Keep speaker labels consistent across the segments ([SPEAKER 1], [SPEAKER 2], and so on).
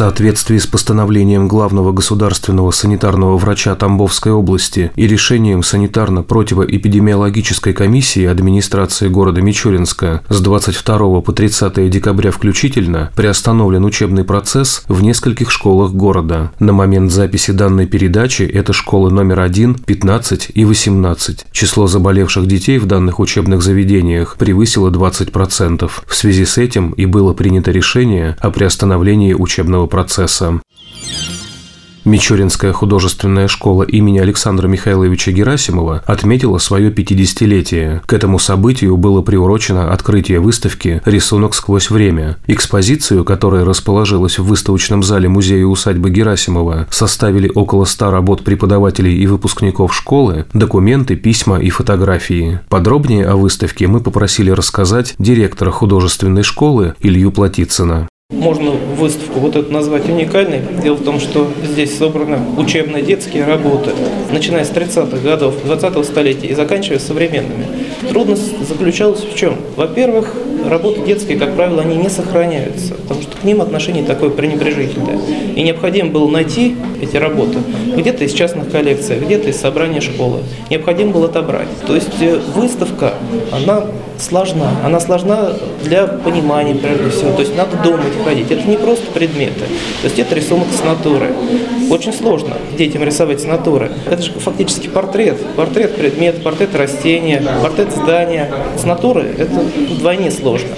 [SPEAKER 1] Соответствии с постановлением главного государственного санитарного врача Тамбовской области и решением санитарно-противоэпидемиологической комиссии администрации города Мичуринска с 22 по 30 декабря включительно приостановлен учебный процесс в нескольких школах города. На момент записи данной передачи это школы номер 1, 15 и 18. Число заболевших детей в данных учебных заведениях превысило 20%. В связи с этим и было принято решение о приостановлении учебного процесса. Мичуринская художественная школа имени Александра Михайловича Герасимова отметила свое 50-летие. К этому событию было приурочено открытие выставки «Рисунок сквозь время». Экспозицию, которая расположилась в выставочном зале музея усадьбы Герасимова, составили около 100 работ преподавателей и выпускников школы, документы, письма и фотографии. Подробнее о выставке мы попросили рассказать директора художественной школы Илью Платицына.
[SPEAKER 2] Можно выставку вот эту назвать уникальной. Дело в том, что здесь собраны учебно-детские работы, начиная с 30-х годов 20-го столетия и заканчивая современными. Трудность заключалась в чем? Во-первых, работы детские, как правило, они не сохраняются, потому что к ним отношение такое пренебрежительное. И необходимо было найти эти работы где-то из частных коллекций, где-то из собрания школы. Необходимо было отобрать. То есть э, выставка, она сложна. Она сложна для понимания, прежде всего. То есть надо думать, ходить. Это не просто предметы. То есть это рисунок с натуры. Очень сложно детям рисовать с натуры. Это же фактически портрет. Портрет предмета, портрет растения, портрет здания. С натуры это вдвойне сложно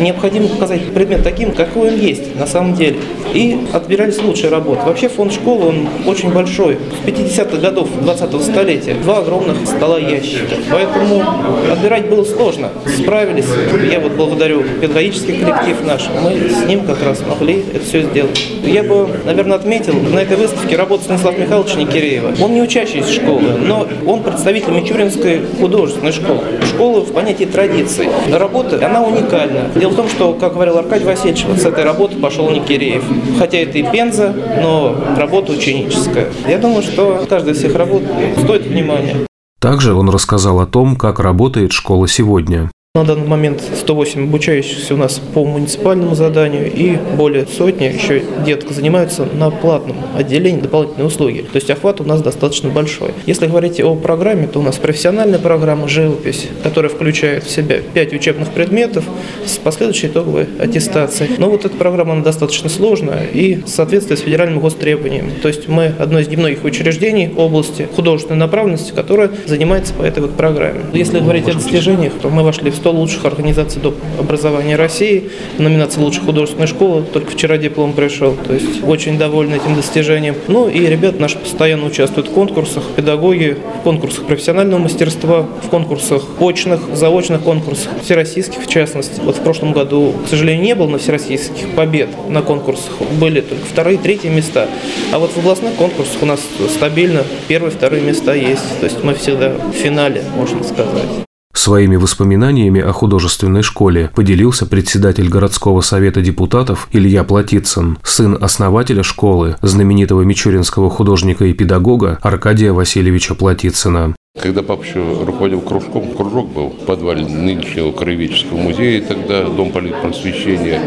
[SPEAKER 2] необходимо показать предмет таким, какой он есть на самом деле. И отбирались лучшие работы. Вообще фонд школы, он очень большой. В 50-х годов 20-го столетия два огромных стола ящика. Поэтому отбирать было сложно. Справились. Я вот благодарю педагогический коллектив наш. Мы с ним как раз могли это все сделать. Я бы, наверное, отметил на этой выставке работу Станислава Михайловича Никиреева. Он не учащийся школы, но он представитель Мичуринской художественной школы. Школы в понятии традиции. Работа, она уникальна. Дело в том, что, как говорил Аркадий Васильевич, вот с этой работы пошел Никиреев. Хотя это и Пенза, но работа ученическая. Я думаю, что каждая из всех работ стоит внимания.
[SPEAKER 1] Также он рассказал о том, как работает школа сегодня.
[SPEAKER 2] На данный момент 108 обучающихся у нас по муниципальному заданию и более сотни еще деток занимаются на платном отделении дополнительные услуги. То есть охват у нас достаточно большой. Если говорить о программе, то у нас профессиональная программа «Живопись», которая включает в себя 5 учебных предметов с последующей итоговой аттестацией. Но вот эта программа она достаточно сложная и соответствует федеральным гостребованиям. То есть мы одно из немногих учреждений области художественной направленности, которая занимается по этой вот программе. Если говорить о достижениях, то мы вошли в 100 100 лучших организаций доп. образования России, номинация лучшая художественная школа, только вчера диплом пришел, то есть очень довольны этим достижением. Ну и ребят наши постоянно участвуют в конкурсах, педагоги, в конкурсах профессионального мастерства, в конкурсах очных, заочных конкурсах, всероссийских в частности. Вот в прошлом году, к сожалению, не было на всероссийских побед на конкурсах, были только вторые, третьи места. А вот в областных конкурсах у нас стабильно первые, вторые места есть. То есть мы всегда в финале, можно сказать.
[SPEAKER 1] Своими воспоминаниями о художественной школе поделился председатель городского совета депутатов Илья Платицын, сын основателя школы, знаменитого мичуринского художника и педагога Аркадия Васильевича Платицына.
[SPEAKER 3] Когда папа еще руководил кружком, кружок был в подвале нынешнего краеведческого музея, тогда Дом политпросвещения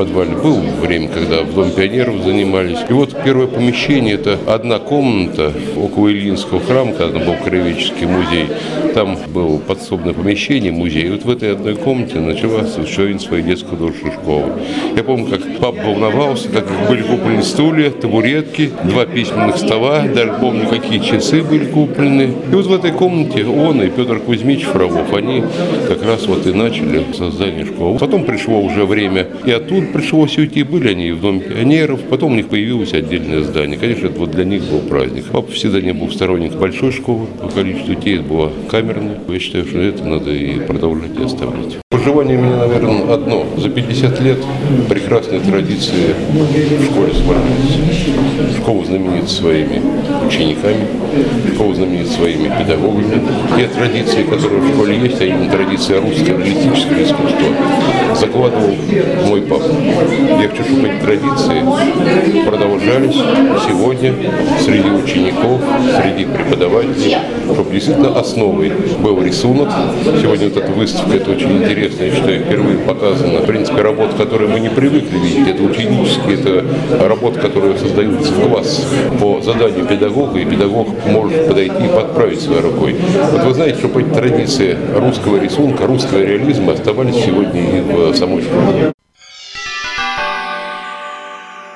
[SPEAKER 3] подвале был время, когда в Дом пионеров занимались. И вот первое помещение – это одна комната около Ильинского храма, когда был краеведческий музей. Там было подсобное помещение, музей. И вот в этой одной комнате начала осуществление своей детской художественной школы. Я помню, как папа волновался, как были куплены стулья, табуретки, два письменных стола, даже помню, какие часы были куплены. И вот в этой комнате он и Петр Кузьмич Фролов, они как раз вот и начали создание школы. Потом пришло уже время, и оттуда пришлось уйти. Были они и в Доме пионеров, потом у них появилось отдельное здание. Конечно, это вот для них был праздник. Папа всегда не был сторонник большой школы, по количеству детей это была камерная. Я считаю, что это надо и продолжать и оставлять. Пожелание у меня, наверное, одно. За 50 лет прекрасные традиции в школе сохранились. Школа знаменита своими учениками, школа знаменита своими педагогами. Те традиции, которые в школе есть, а именно традиция русского реалистического искусства, закладывал мой папа. Я хочу, чтобы эти традиции продолжались сегодня среди учеников, среди преподавателей, чтобы действительно основой был рисунок. Сегодня вот эта выставка, это очень интересно, я считаю, впервые показана, в принципе, работа, которую мы не привыкли видеть. Это ученические, это работа, которая создается в класс по заданию педагога, и педагог может подойти и подправить своей рукой. Вот вы знаете, чтобы эти традиции русского рисунка, русского реализма оставались сегодня и в самой школе.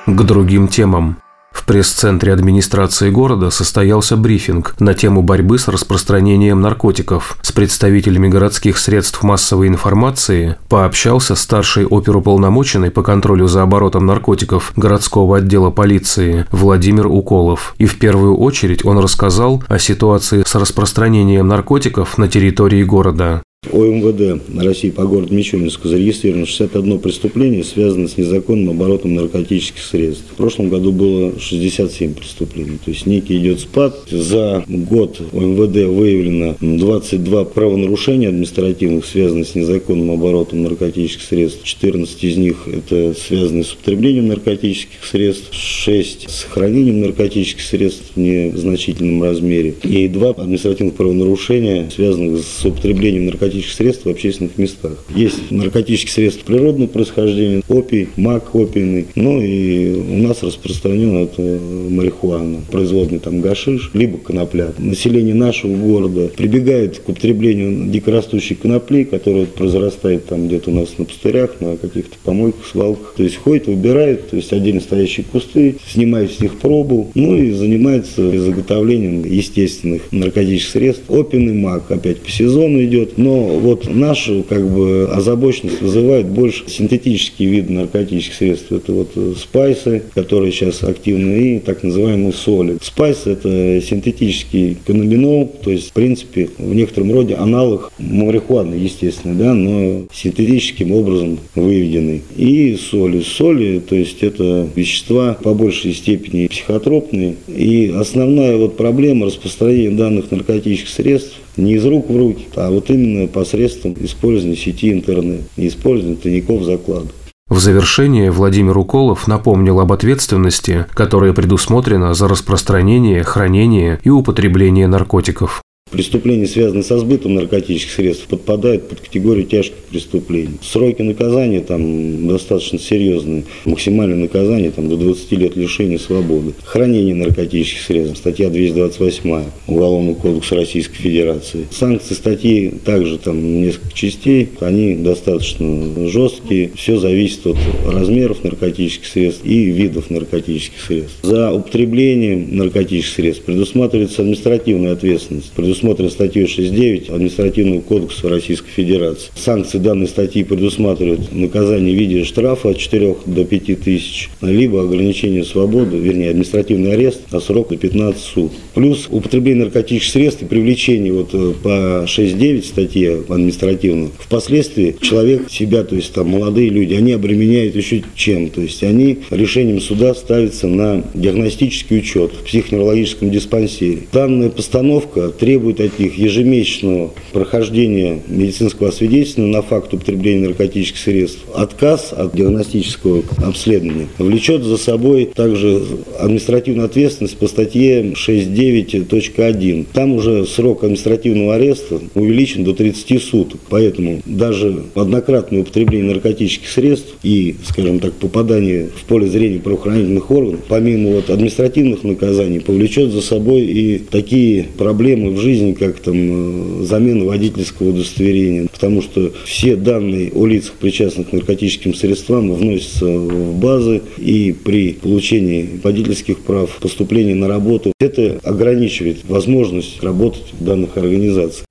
[SPEAKER 1] К другим темам. В пресс-центре администрации города состоялся брифинг на тему борьбы с распространением наркотиков. С представителями городских средств массовой информации пообщался старший оперуполномоченный по контролю за оборотом наркотиков городского отдела полиции Владимир Уколов. И в первую очередь он рассказал о ситуации с распространением наркотиков на территории города.
[SPEAKER 4] ОМВД России по городу Мичуринску зарегистрировано 61 преступление, связанное с незаконным оборотом наркотических средств. В прошлом году было 67 преступлений. То есть некий идет спад. За год ОМВД выявлено 22 правонарушения административных, связанных с незаконным оборотом наркотических средств. 14 из них это связаны с употреблением наркотических средств, 6 с хранением наркотических средств в незначительном размере и 2 административных правонарушения, связанных с употреблением наркотических наркотических средств в общественных местах. Есть наркотические средства природного происхождения, опий, мак опийный, ну и у нас распространено это марихуана, производный там гашиш, либо конопля. Население нашего города прибегает к употреблению дикорастущей конопли, которая произрастает там где-то у нас на пустырях, на каких-то помойках, свалках. То есть ходит, выбирает, то есть отдельно стоящие кусты, снимает с них пробу, ну и занимается заготовлением естественных наркотических средств. Опийный мак опять по сезону идет, но вот нашу как бы озабоченность вызывает больше синтетические виды наркотических средств. Это вот э, спайсы, которые сейчас активны, и так называемые соли. Спайс – это синтетический каннабинол, то есть, в принципе, в некотором роде аналог марихуаны, естественно, да, но синтетическим образом выведенный. И соли. Соли, то есть, это вещества по большей степени психотропные. И основная вот проблема распространения данных наркотических средств не из рук в руки, а вот именно посредством использования сети интернет использования тайников заклада.
[SPEAKER 1] В завершение Владимир Уколов напомнил об ответственности, которая предусмотрена за распространение, хранение и употребление наркотиков.
[SPEAKER 4] Преступления, связанные со сбытом наркотических средств, подпадают под категорию тяжких преступлений. Сроки наказания там достаточно серьезные. Максимальное наказание там, до 20 лет лишения свободы. Хранение наркотических средств, статья 228 Уголовного кодекса Российской Федерации. Санкции статьи также там несколько частей, они достаточно жесткие. Все зависит от размеров наркотических средств и видов наркотических средств. За употребление наркотических средств предусматривается административная ответственность предусмотрен статьей 6.9 Административного кодекса Российской Федерации. Санкции данной статьи предусматривают наказание в виде штрафа от 4 до 5 тысяч, либо ограничение свободы, вернее, административный арест на срок до 15 суток. Плюс употребление наркотических средств и привлечение вот э, по 6.9 статье административную. Впоследствии человек себя, то есть там молодые люди, они обременяют еще чем? То есть они решением суда ставятся на диагностический учет в психоневрологическом диспансере. Данная постановка требует требует от них ежемесячного прохождения медицинского освидетельствования на факт употребления наркотических средств, отказ от диагностического обследования влечет за собой также административную ответственность по статье 6.9.1. Там уже срок административного ареста увеличен до 30 суток. Поэтому даже однократное употребление наркотических средств и, скажем так, попадание в поле зрения правоохранительных органов, помимо вот административных наказаний, повлечет за собой и такие проблемы в жизни, жизни, как там э, замена водительского удостоверения, потому что все данные о лицах, причастных к наркотическим средствам, вносятся в базы, и при получении водительских прав, поступлении на работу, это ограничивает возможность работать в данных организациях.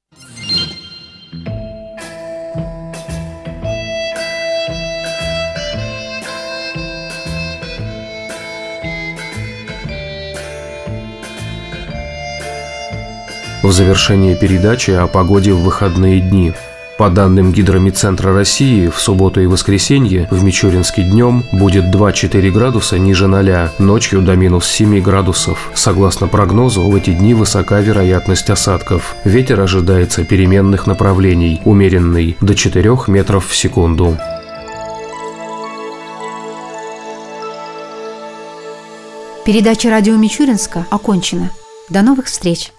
[SPEAKER 1] в завершении передачи о погоде в выходные дни. По данным Гидромедцентра России, в субботу и воскресенье в Мичуринске днем будет 2-4 градуса ниже 0, ночью до минус 7 градусов. Согласно прогнозу, в эти дни высока вероятность осадков. Ветер ожидается переменных направлений, умеренный, до 4 метров в секунду.
[SPEAKER 5] Передача «Радио Мичуринска» окончена. До новых встреч!